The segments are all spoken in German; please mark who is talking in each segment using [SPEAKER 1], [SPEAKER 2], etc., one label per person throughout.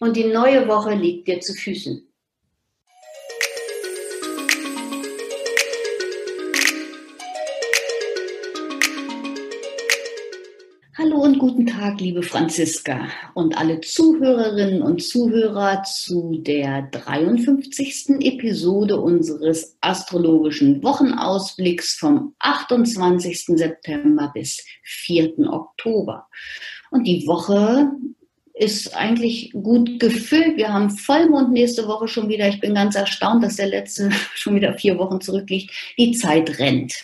[SPEAKER 1] Und die neue Woche liegt dir zu Füßen. Hallo und guten Tag, liebe Franziska und alle Zuhörerinnen und Zuhörer zu der 53. Episode unseres astrologischen Wochenausblicks vom 28. September bis 4. Oktober. Und die Woche ist eigentlich gut gefüllt. Wir haben Vollmond nächste Woche schon wieder. Ich bin ganz erstaunt, dass der letzte schon wieder vier Wochen zurückliegt. Die Zeit rennt.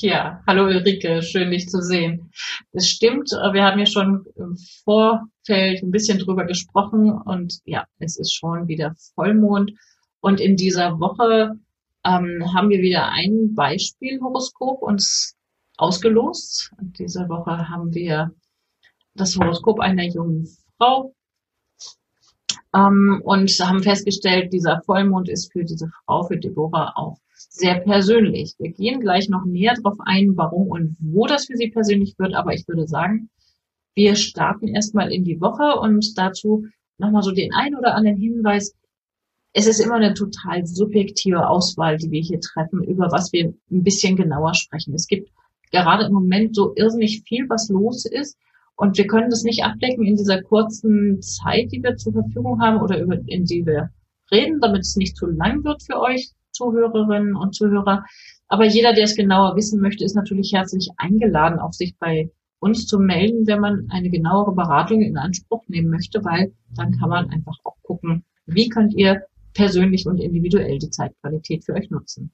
[SPEAKER 2] Ja, hallo Ulrike, schön dich zu sehen. Das stimmt, wir haben ja schon im Vorfeld ein bisschen drüber gesprochen und ja, es ist schon wieder Vollmond. Und in dieser Woche ähm, haben wir wieder ein Beispielhoroskop uns ausgelost. Und diese Woche haben wir das Horoskop einer jungen Frau ähm, und haben festgestellt, dieser Vollmond ist für diese Frau, für Deborah auch sehr persönlich. Wir gehen gleich noch näher darauf ein, warum und wo das für sie persönlich wird, aber ich würde sagen, wir starten erstmal in die Woche und dazu nochmal so den ein oder anderen Hinweis. Es ist immer eine total subjektive Auswahl, die wir hier treffen, über was wir ein bisschen genauer sprechen. Es gibt gerade im Moment so irrsinnig viel, was los ist. Und wir können das nicht abdecken in dieser kurzen Zeit, die wir zur Verfügung haben oder über, in die wir reden, damit es nicht zu lang wird für euch. Zuhörerinnen und Zuhörer. Aber jeder, der es genauer wissen möchte, ist natürlich herzlich eingeladen, auch sich bei uns zu melden, wenn man eine genauere Beratung in Anspruch nehmen möchte, weil dann kann man einfach auch gucken, wie könnt ihr persönlich und individuell die Zeitqualität für euch nutzen.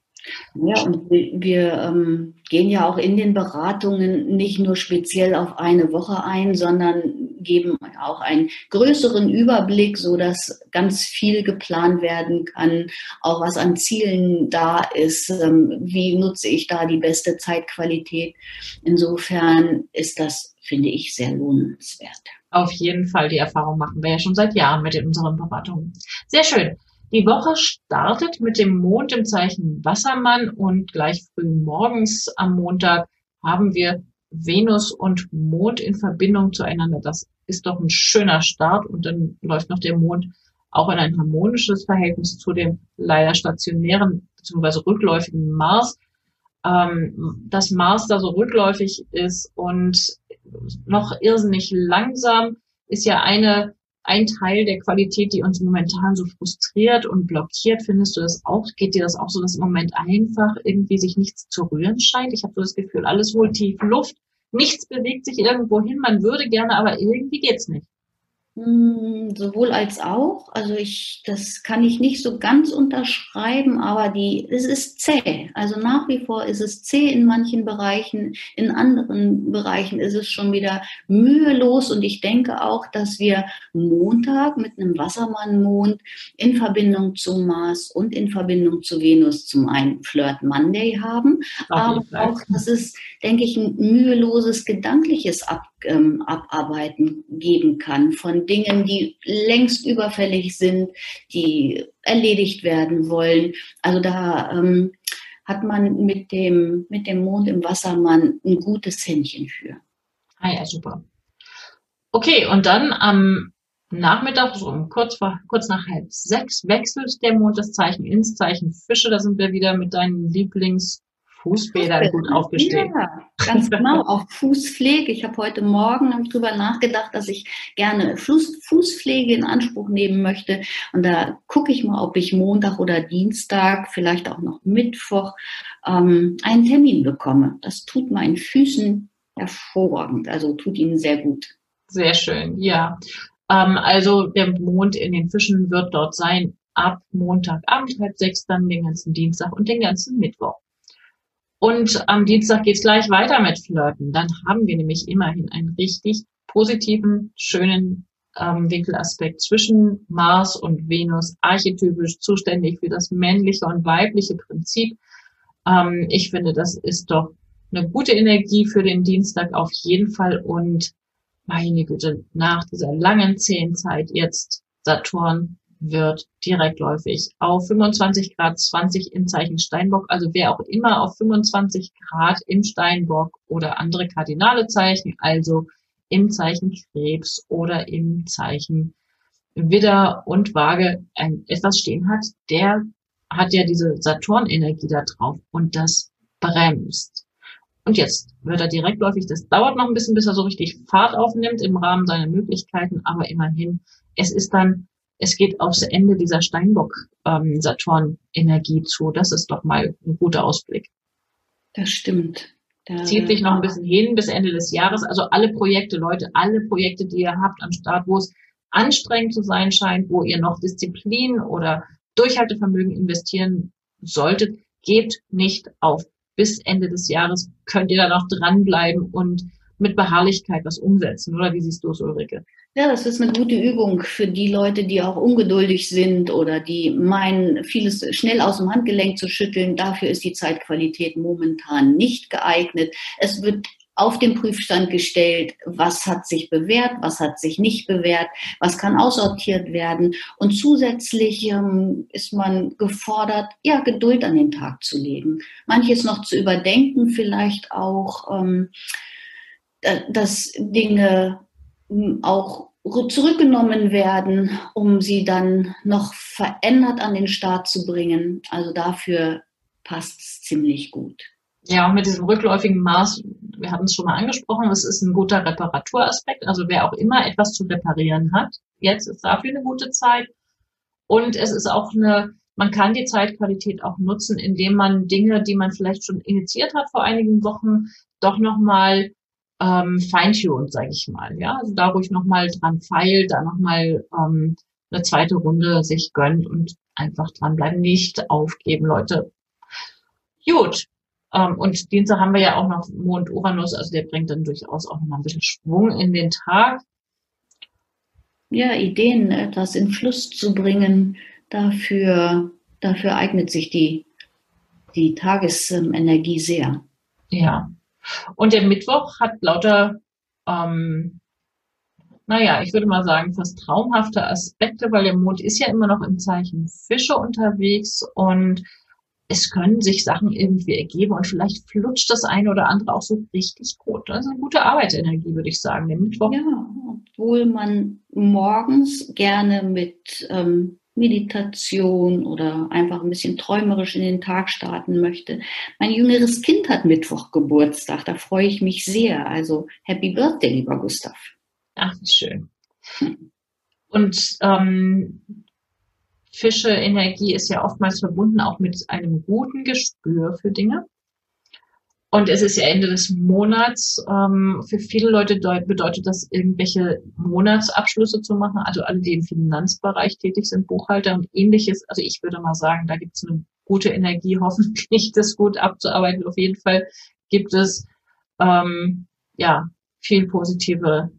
[SPEAKER 1] Ja, und wir ähm, gehen ja auch in den Beratungen nicht nur speziell auf eine Woche ein, sondern geben auch einen größeren Überblick, so dass ganz viel geplant werden kann, auch was an Zielen da ist. Ähm, wie nutze ich da die beste Zeitqualität? Insofern ist das, finde ich, sehr lohnenswert.
[SPEAKER 2] Auf jeden Fall, die Erfahrung machen wir ja schon seit Jahren mit unseren Beratungen. Sehr schön. Die Woche startet mit dem Mond im Zeichen Wassermann und gleich früh morgens am Montag haben wir Venus und Mond in Verbindung zueinander. Das ist doch ein schöner Start und dann läuft noch der Mond auch in ein harmonisches Verhältnis zu dem leider stationären bzw. rückläufigen Mars. Ähm, dass Mars da so rückläufig ist und noch irrsinnig langsam, ist ja eine ein Teil der Qualität, die uns momentan so frustriert und blockiert. Findest du das auch? Geht dir das auch so, dass im Moment einfach irgendwie sich nichts zu rühren scheint? Ich habe so das Gefühl, alles wohl tief Luft, nichts bewegt sich irgendwo hin, man würde gerne, aber irgendwie geht's nicht.
[SPEAKER 1] Hm, sowohl als auch. Also ich, das kann ich nicht so ganz unterschreiben, aber die, es ist zäh. Also nach wie vor ist es zäh in manchen Bereichen, in anderen Bereichen ist es schon wieder mühelos und ich denke auch, dass wir Montag mit einem Wassermannmond in Verbindung zu Mars und in Verbindung zu Venus zum einen Flirt Monday haben, aber auch, dass es, denke ich, ein müheloses gedankliches Ab ähm, Abarbeiten geben kann von Dingen, die längst überfällig sind, die erledigt werden wollen. Also da ähm, hat man mit dem, mit dem Mond im Wassermann ein gutes Händchen für.
[SPEAKER 2] Ah ja, super. Okay, und dann am Nachmittag, so um kurz, vor, kurz nach halb sechs, wechselt der Mond das Zeichen ins Zeichen Fische. Da sind wir wieder mit deinen Lieblings- Fußbädern gut aufgestellt.
[SPEAKER 1] Ja, ganz genau. Auch Fußpflege. Ich habe heute Morgen darüber nachgedacht, dass ich gerne Fuß, Fußpflege in Anspruch nehmen möchte. Und da gucke ich mal, ob ich Montag oder Dienstag, vielleicht auch noch Mittwoch, ähm, einen Termin bekomme. Das tut meinen Füßen hervorragend. Also tut ihnen sehr gut.
[SPEAKER 2] Sehr schön, ja. Ähm, also der Mond in den Fischen wird dort sein ab Montagabend halb sechs, dann den ganzen Dienstag und den ganzen Mittwoch. Und am Dienstag geht's gleich weiter mit Flirten. Dann haben wir nämlich immerhin einen richtig positiven, schönen ähm, Winkelaspekt zwischen Mars und Venus, archetypisch zuständig für das männliche und weibliche Prinzip. Ähm, ich finde, das ist doch eine gute Energie für den Dienstag auf jeden Fall und meine Güte, nach dieser langen zehn Zeit jetzt Saturn wird direktläufig auf 25 Grad 20 im Zeichen Steinbock. Also wer auch immer auf 25 Grad im Steinbock oder andere kardinale Zeichen, also im Zeichen Krebs oder im Zeichen Widder und Waage ein, etwas stehen hat, der hat ja diese Saturn-Energie da drauf und das bremst. Und jetzt wird er direktläufig. Das dauert noch ein bisschen, bis er so richtig Fahrt aufnimmt im Rahmen seiner Möglichkeiten, aber immerhin, es ist dann es geht aufs Ende dieser Steinbock-Saturn-Energie ähm, zu. Das ist doch mal ein guter Ausblick.
[SPEAKER 1] Das stimmt.
[SPEAKER 2] Da Zieht sich noch ein bisschen hin bis Ende des Jahres. Also alle Projekte, Leute, alle Projekte, die ihr habt am Start, wo es anstrengend zu sein scheint, wo ihr noch Disziplin oder Durchhaltevermögen investieren solltet, gebt nicht auf. Bis Ende des Jahres könnt ihr da noch dranbleiben und mit Beharrlichkeit was umsetzen, oder wie siehst du es, Ulrike?
[SPEAKER 1] Ja, das ist eine gute Übung für die Leute, die auch ungeduldig sind oder die meinen, vieles schnell aus dem Handgelenk zu schütteln. Dafür ist die Zeitqualität momentan nicht geeignet. Es wird auf den Prüfstand gestellt, was hat sich bewährt, was hat sich nicht bewährt, was kann aussortiert werden. Und zusätzlich ähm, ist man gefordert, ja, Geduld an den Tag zu legen, manches noch zu überdenken, vielleicht auch, ähm, dass Dinge auch zurückgenommen werden, um sie dann noch verändert an den Start zu bringen. Also dafür passt es ziemlich gut.
[SPEAKER 2] Ja, auch mit diesem rückläufigen Mars, wir hatten es schon mal angesprochen, es ist ein guter Reparaturaspekt. Also wer auch immer etwas zu reparieren hat, jetzt ist dafür eine gute Zeit. Und es ist auch eine, man kann die Zeitqualität auch nutzen, indem man Dinge, die man vielleicht schon initiiert hat vor einigen Wochen, doch nochmal ähm, feintuned, sage ich mal. Ja, also da ruhig nochmal dran feilt, da nochmal ähm, eine zweite Runde sich gönnt und einfach dranbleiben, nicht aufgeben, Leute. Gut. Ähm, und Dienstag haben wir ja auch noch Mond Uranus, also der bringt dann durchaus auch nochmal ein bisschen Schwung in den Tag.
[SPEAKER 1] Ja, Ideen etwas in Fluss zu bringen, dafür, dafür eignet sich die, die Tagesenergie sehr.
[SPEAKER 2] Ja, und der Mittwoch hat lauter, ähm, naja, ich würde mal sagen, fast traumhafte Aspekte, weil der Mond ist ja immer noch im Zeichen Fische unterwegs und es können sich Sachen irgendwie ergeben und vielleicht flutscht das eine oder andere auch so richtig gut. Das ist eine gute Arbeitsenergie, würde ich sagen, der Mittwoch.
[SPEAKER 1] Ja, obwohl man morgens gerne mit ähm, Meditation oder einfach ein bisschen träumerisch in den Tag starten möchte. Mein jüngeres Kind hat Mittwoch Geburtstag, da freue ich mich sehr. Also Happy Birthday, lieber Gustav.
[SPEAKER 2] Ach, wie schön. Und ähm, Fische Energie ist ja oftmals verbunden auch mit einem guten Gespür für Dinge. Und es ist ja Ende des Monats. Ähm, für viele Leute bedeutet das, irgendwelche Monatsabschlüsse zu machen. Also alle, die im Finanzbereich tätig sind, Buchhalter und ähnliches. Also ich würde mal sagen, da gibt es eine gute Energie, hoffentlich das gut abzuarbeiten. Auf jeden Fall gibt es ähm, ja viel positive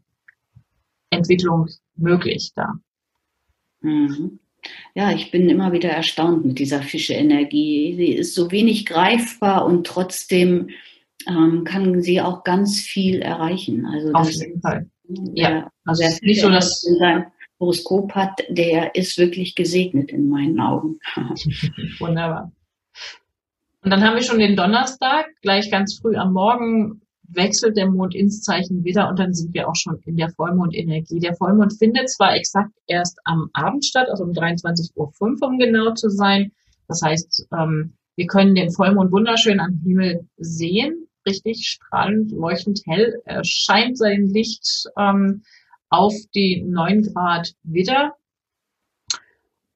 [SPEAKER 2] Entwicklung möglich da.
[SPEAKER 1] Mhm. Ja, ich bin immer wieder erstaunt mit dieser Fische-Energie. Sie ist so wenig greifbar und trotzdem ähm, kann sie auch ganz viel erreichen.
[SPEAKER 2] Also Auf jeden Fall.
[SPEAKER 1] Ja, also wer nicht so, dass in seinem Horoskop hat, der ist wirklich gesegnet in meinen Augen.
[SPEAKER 2] Wunderbar. Und dann haben wir schon den Donnerstag, gleich ganz früh am Morgen wechselt der Mond ins Zeichen wieder und dann sind wir auch schon in der Vollmondenergie. Der Vollmond findet zwar exakt erst am Abend statt, also um 23.05 Uhr, um genau zu sein. Das heißt, ähm, wir können den Vollmond wunderschön am Himmel sehen, richtig strahlend, leuchtend hell. Er scheint sein Licht ähm, auf die 9 Grad wieder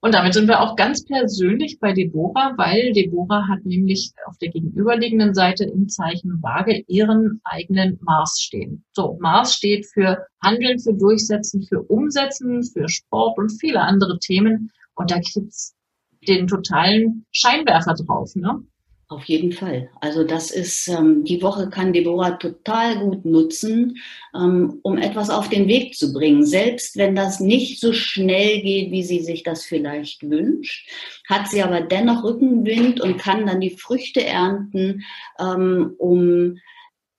[SPEAKER 2] und damit sind wir auch ganz persönlich bei Deborah, weil Deborah hat nämlich auf der gegenüberliegenden Seite im Zeichen Waage ihren eigenen Mars stehen. So, Mars steht für Handeln, für Durchsetzen, für Umsetzen, für Sport und viele andere Themen. Und da gibt's den totalen Scheinwerfer drauf. Ne?
[SPEAKER 1] Auf jeden Fall. Also das ist, ähm, die Woche kann Deborah total gut nutzen, ähm, um etwas auf den Weg zu bringen. Selbst wenn das nicht so schnell geht, wie sie sich das vielleicht wünscht, hat sie aber dennoch Rückenwind und kann dann die Früchte ernten, ähm, um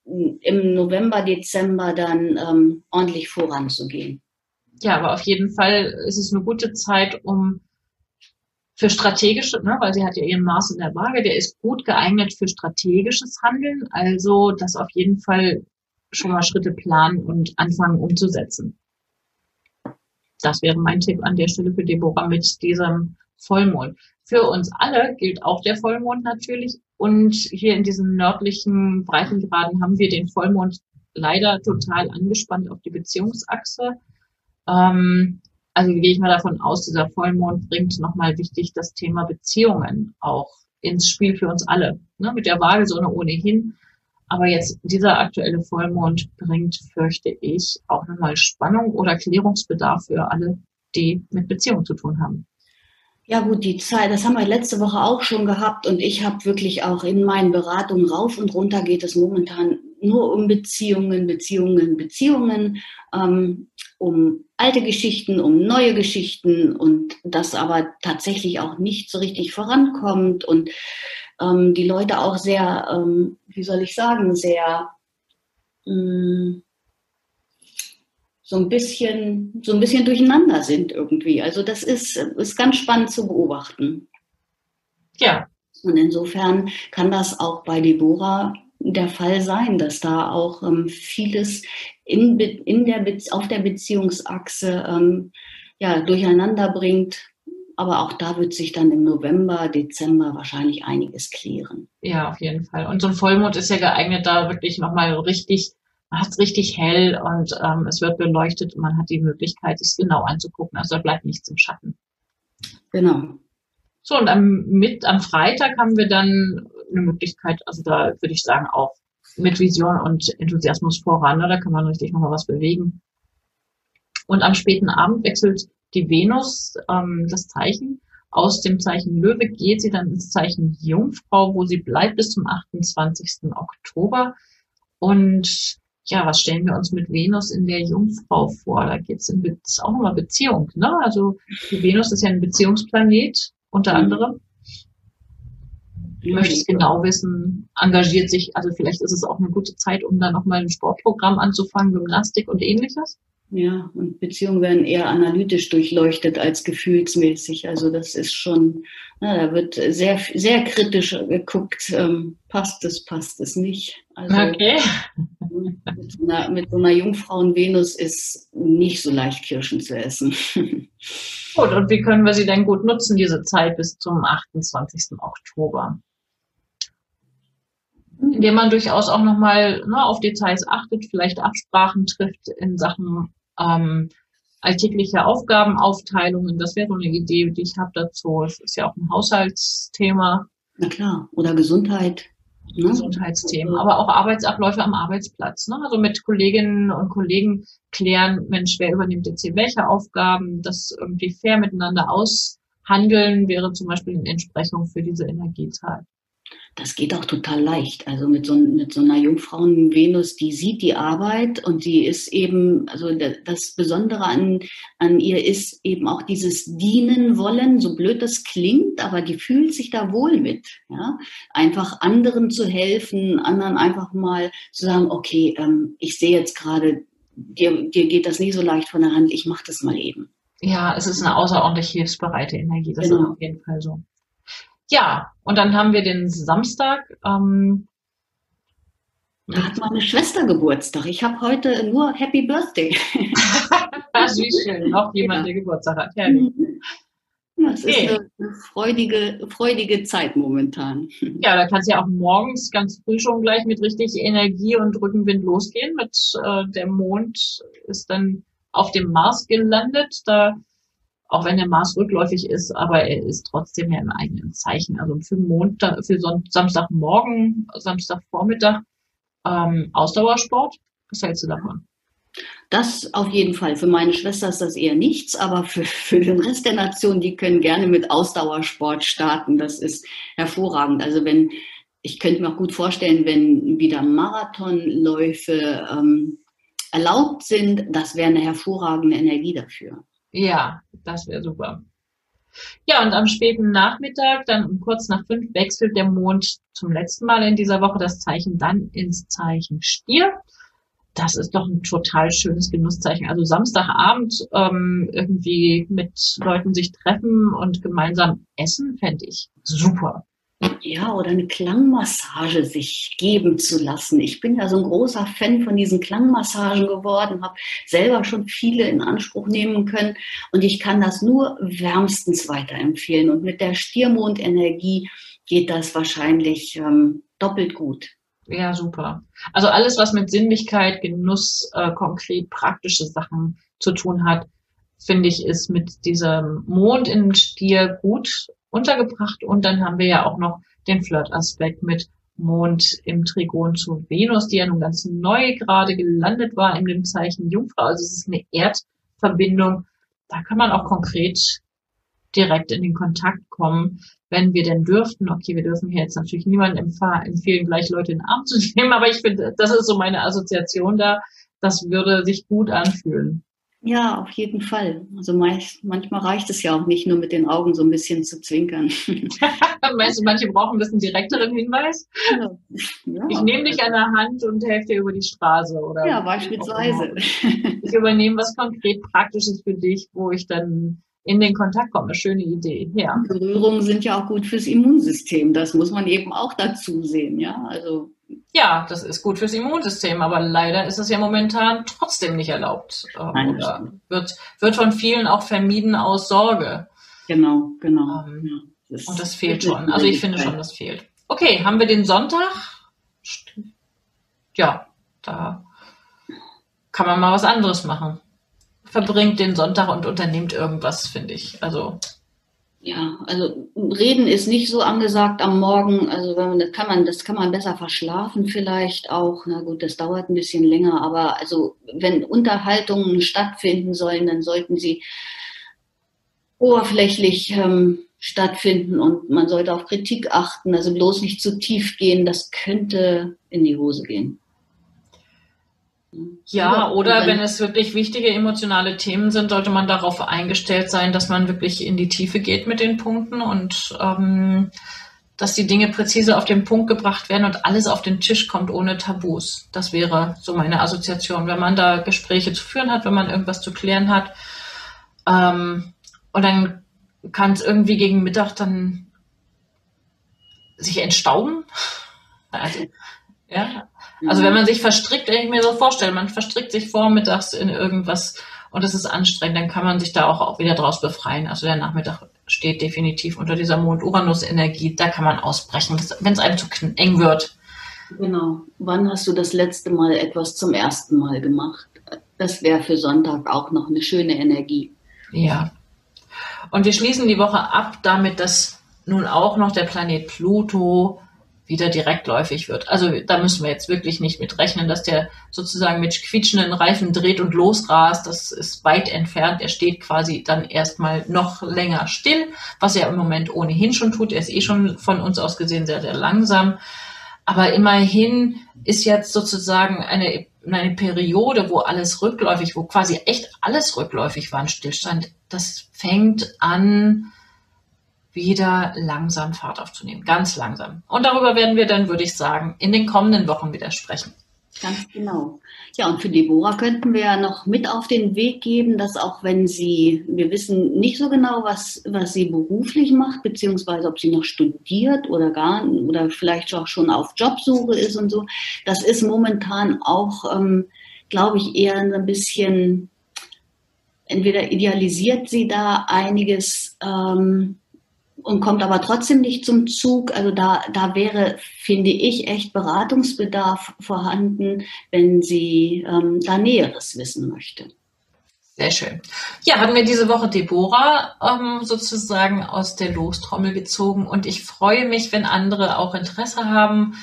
[SPEAKER 1] im November, Dezember dann ähm, ordentlich voranzugehen.
[SPEAKER 2] Ja, aber auf jeden Fall ist es eine gute Zeit, um für strategische, ne, weil sie hat ja ihren Maß in der Waage, der ist gut geeignet für strategisches Handeln, also das auf jeden Fall schon mal Schritte planen und anfangen umzusetzen. Das wäre mein Tipp an der Stelle für Deborah mit diesem Vollmond. Für uns alle gilt auch der Vollmond natürlich. Und hier in diesen nördlichen Breitengraden haben wir den Vollmond leider total angespannt auf die Beziehungsachse. Ähm, also gehe ich mal davon aus, dieser Vollmond bringt nochmal wichtig das Thema Beziehungen auch ins Spiel für uns alle. Ne? Mit der Waagesonne ohnehin. Aber jetzt dieser aktuelle Vollmond bringt, fürchte ich, auch nochmal Spannung oder Klärungsbedarf für alle, die mit Beziehungen zu tun haben.
[SPEAKER 1] Ja gut, die Zeit, das haben wir letzte Woche auch schon gehabt und ich habe wirklich auch in meinen Beratungen rauf und runter geht es momentan nur um Beziehungen, Beziehungen, Beziehungen. Ähm, um alte Geschichten, um neue Geschichten und das aber tatsächlich auch nicht so richtig vorankommt und ähm, die Leute auch sehr, ähm, wie soll ich sagen, sehr mh, mm, so ein bisschen, so ein bisschen durcheinander sind irgendwie. Also das ist, ist ganz spannend zu beobachten.
[SPEAKER 2] Ja.
[SPEAKER 1] Und insofern kann das auch bei Deborah der Fall sein, dass da auch ähm, vieles in, in der auf der Beziehungsachse ähm, ja, durcheinander bringt. Aber auch da wird sich dann im November, Dezember wahrscheinlich einiges klären.
[SPEAKER 2] Ja, auf jeden Fall. Und so ein Vollmond ist ja geeignet, da wirklich nochmal richtig, man hat es richtig hell und ähm, es wird beleuchtet und man hat die Möglichkeit, sich genau anzugucken. Also da bleibt nichts im Schatten.
[SPEAKER 1] Genau.
[SPEAKER 2] So, und am, mit, am Freitag haben wir dann eine Möglichkeit, also da würde ich sagen, auch mit Vision und Enthusiasmus voran. Ne? Da kann man richtig nochmal was bewegen. Und am späten Abend wechselt die Venus ähm, das Zeichen. Aus dem Zeichen Löwe geht sie dann ins Zeichen Jungfrau, wo sie bleibt bis zum 28. Oktober. Und ja, was stellen wir uns mit Venus in der Jungfrau vor? Da geht es auch nochmal Beziehung. Ne? Also die Venus ist ja ein Beziehungsplanet unter mhm. anderem möchte es genau wissen, engagiert sich, also vielleicht ist es auch eine gute Zeit, um da nochmal ein Sportprogramm anzufangen, Gymnastik und ähnliches.
[SPEAKER 1] Ja, und Beziehungen werden eher analytisch durchleuchtet als gefühlsmäßig. Also das ist schon, na, da wird sehr, sehr kritisch geguckt, ähm, passt es, passt es nicht.
[SPEAKER 2] Also okay.
[SPEAKER 1] Mit so, einer, mit so einer Jungfrauen-Venus ist nicht so leicht Kirschen zu essen.
[SPEAKER 2] Gut, und wie können wir sie denn gut nutzen, diese Zeit bis zum 28. Oktober? Indem man durchaus auch nochmal ne, auf Details achtet, vielleicht Absprachen trifft in Sachen ähm, alltägliche Aufgabenaufteilungen. Das wäre so eine Idee, die ich habe dazu. Es ist ja auch ein Haushaltsthema.
[SPEAKER 1] Na klar, oder Gesundheit.
[SPEAKER 2] Ne? Gesundheitsthemen, aber auch Arbeitsabläufe am Arbeitsplatz. Ne? Also mit Kolleginnen und Kollegen klären, Mensch, wer übernimmt jetzt hier welche Aufgaben, das irgendwie fair miteinander aushandeln wäre zum Beispiel eine Entsprechung für diese Energiezeit
[SPEAKER 1] das geht auch total leicht. Also mit so, mit so einer Jungfrauen-Venus, die sieht die Arbeit und die ist eben, also das Besondere an, an ihr ist eben auch dieses Dienen wollen, so blöd das klingt, aber die fühlt sich da wohl mit. Ja? Einfach anderen zu helfen, anderen einfach mal zu sagen, okay, ähm, ich sehe jetzt gerade, dir, dir geht das nicht so leicht von der Hand, ich mache das mal eben.
[SPEAKER 2] Ja, es ist eine außerordentlich hilfsbereite Energie, das genau. ist auf jeden Fall so. Ja, und dann haben wir den Samstag. Ähm,
[SPEAKER 1] da hat meine Schwester Geburtstag. Ich habe heute nur Happy Birthday.
[SPEAKER 2] Wie schön, noch jemand, ja. der Geburtstag hat.
[SPEAKER 1] Ja, es okay. ist eine freudige, freudige Zeit momentan.
[SPEAKER 2] Ja, da kann es ja auch morgens ganz früh schon gleich mit richtig Energie und Rückenwind losgehen. Mit äh, der Mond ist dann auf dem Mars gelandet. Da auch wenn der Mars rückläufig ist, aber er ist trotzdem ja im eigenen Zeichen. Also für Montag, für Samstagmorgen, Samstagvormittag ähm, Ausdauersport. Was hältst du davon?
[SPEAKER 1] Das auf jeden Fall. Für meine Schwester ist das eher nichts, aber für, für den Rest der Nation, die können gerne mit Ausdauersport starten. Das ist hervorragend. Also wenn ich könnte mir auch gut vorstellen, wenn wieder Marathonläufe ähm, erlaubt sind, das wäre eine hervorragende Energie dafür.
[SPEAKER 2] Ja, das wäre super. Ja, und am späten Nachmittag, dann um kurz nach fünf, wechselt der Mond zum letzten Mal in dieser Woche das Zeichen dann ins Zeichen Stier. Das ist doch ein total schönes Genusszeichen. Also Samstagabend ähm, irgendwie mit Leuten sich treffen und gemeinsam essen, fände ich super.
[SPEAKER 1] Ja, oder eine Klangmassage sich geben zu lassen. Ich bin ja so ein großer Fan von diesen Klangmassagen geworden, habe selber schon viele in Anspruch nehmen können und ich kann das nur wärmstens weiterempfehlen. Und mit der Stiermondenergie geht das wahrscheinlich ähm, doppelt gut.
[SPEAKER 2] Ja, super. Also alles, was mit Sinnlichkeit, Genuss, äh, konkret praktische Sachen zu tun hat, finde ich, ist mit diesem Mond im Stier gut untergebracht. Und dann haben wir ja auch noch den Flirt-Aspekt mit Mond im Trigon zu Venus, die ja nun ganz neu gerade gelandet war in dem Zeichen Jungfrau. Also es ist eine Erdverbindung. Da kann man auch konkret direkt in den Kontakt kommen, wenn wir denn dürften. Okay, wir dürfen hier jetzt natürlich niemandem empfehlen, gleich Leute in den Arm zu nehmen, aber ich finde, das ist so meine Assoziation da. Das würde sich gut anfühlen.
[SPEAKER 1] Ja, auf jeden Fall. Also meist, manchmal reicht es ja auch nicht nur mit den Augen so ein bisschen zu zwinkern.
[SPEAKER 2] Meinst du, manche brauchen ein bisschen direkteren Hinweis? Ja. Ja. Ich nehme dich an der Hand und helfe dir über die Straße, oder?
[SPEAKER 1] Ja, beispielsweise.
[SPEAKER 2] Ich übernehme was konkret Praktisches für dich, wo ich dann in den Kontakt komme. Schöne Idee. Ja.
[SPEAKER 1] Berührungen sind ja auch gut fürs Immunsystem. Das muss man eben auch dazu sehen. Ja, also
[SPEAKER 2] ja, das ist gut fürs Immunsystem, aber leider ist es ja momentan trotzdem nicht erlaubt. Ähm, Nein, oder wird, wird von vielen auch vermieden aus Sorge.
[SPEAKER 1] Genau, genau. Ähm,
[SPEAKER 2] ja, das und das fehlt schon. Also ich finde schon, das fehlt. Okay, haben wir den Sonntag? Ja, da kann man mal was anderes machen. Verbringt den Sonntag und unternimmt irgendwas, finde ich. Also
[SPEAKER 1] ja, also reden ist nicht so angesagt am Morgen. Also wenn man, das kann man, das kann man besser verschlafen vielleicht auch. Na gut, das dauert ein bisschen länger, aber also wenn Unterhaltungen stattfinden sollen, dann sollten sie oberflächlich ähm, stattfinden und man sollte auf Kritik achten. Also bloß nicht zu tief gehen. Das könnte in die Hose gehen.
[SPEAKER 2] Ja, oder wenn es wirklich wichtige emotionale Themen sind, sollte man darauf eingestellt sein, dass man wirklich in die Tiefe geht mit den Punkten und ähm, dass die Dinge präzise auf den Punkt gebracht werden und alles auf den Tisch kommt ohne Tabus. Das wäre so meine Assoziation, wenn man da Gespräche zu führen hat, wenn man irgendwas zu klären hat. Ähm, und dann kann es irgendwie gegen Mittag dann sich entstauben. Also, ja, also wenn man sich verstrickt, wenn ich mir so vorstelle, man verstrickt sich vormittags in irgendwas und es ist anstrengend, dann kann man sich da auch, auch wieder draus befreien. Also der Nachmittag steht definitiv unter dieser Mond-Uranus-Energie. Da kann man ausbrechen, wenn es einem zu eng wird.
[SPEAKER 1] Genau. Wann hast du das letzte Mal etwas zum ersten Mal gemacht? Das wäre für Sonntag auch noch eine schöne Energie.
[SPEAKER 2] Ja. Und wir schließen die Woche ab damit, dass nun auch noch der Planet Pluto wieder direktläufig wird. Also da müssen wir jetzt wirklich nicht mit rechnen, dass der sozusagen mit quietschenden Reifen dreht und losrast. Das ist weit entfernt. Er steht quasi dann erstmal noch länger still, was er im Moment ohnehin schon tut. Er ist eh schon von uns aus gesehen sehr, sehr langsam. Aber immerhin ist jetzt sozusagen eine, eine Periode, wo alles rückläufig, wo quasi echt alles rückläufig war, ein Stillstand. Das fängt an, wieder langsam Fahrt aufzunehmen. Ganz langsam. Und darüber werden wir dann, würde ich sagen, in den kommenden Wochen wieder sprechen.
[SPEAKER 1] Ganz genau. Ja, und für Deborah könnten wir ja noch mit auf den Weg geben, dass auch wenn sie, wir wissen nicht so genau, was, was sie beruflich macht, beziehungsweise ob sie noch studiert oder gar, oder vielleicht auch schon auf Jobsuche ist und so, das ist momentan auch, ähm, glaube ich, eher ein bisschen, entweder idealisiert sie da einiges, ähm, und kommt aber trotzdem nicht zum Zug. Also da, da wäre, finde ich, echt Beratungsbedarf vorhanden, wenn sie ähm, da Näheres wissen möchte.
[SPEAKER 2] Sehr schön. Ja, hatten wir diese Woche Deborah ähm, sozusagen aus der Lostrommel gezogen und ich freue mich, wenn andere auch Interesse haben.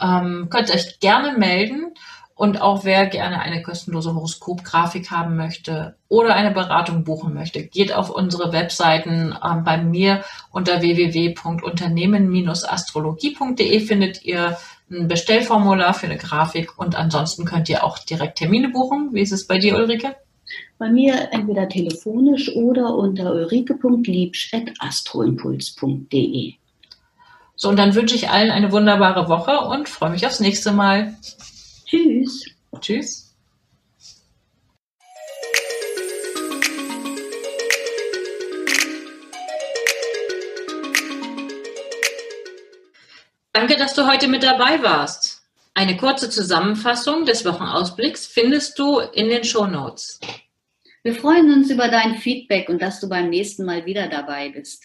[SPEAKER 2] Ähm, könnt euch gerne melden Und auch wer gerne eine kostenlose Horoskopgrafik haben möchte oder eine Beratung buchen möchte, geht auf unsere Webseiten. Ähm, bei mir unter www.unternehmen-astrologie.de findet ihr ein Bestellformular für eine Grafik und ansonsten könnt ihr auch direkt Termine buchen. Wie ist es bei dir, Ulrike?
[SPEAKER 1] Bei mir entweder telefonisch oder unter ulrike.liebsch.astroimpuls.de.
[SPEAKER 2] So, und dann wünsche ich allen eine wunderbare Woche und freue mich aufs nächste Mal.
[SPEAKER 1] Tschüss.
[SPEAKER 2] Tschüss. Danke, dass du heute mit dabei warst. Eine kurze Zusammenfassung des Wochenausblicks findest du in den Show Notes.
[SPEAKER 1] Wir freuen uns über dein Feedback und dass du beim nächsten Mal wieder dabei bist.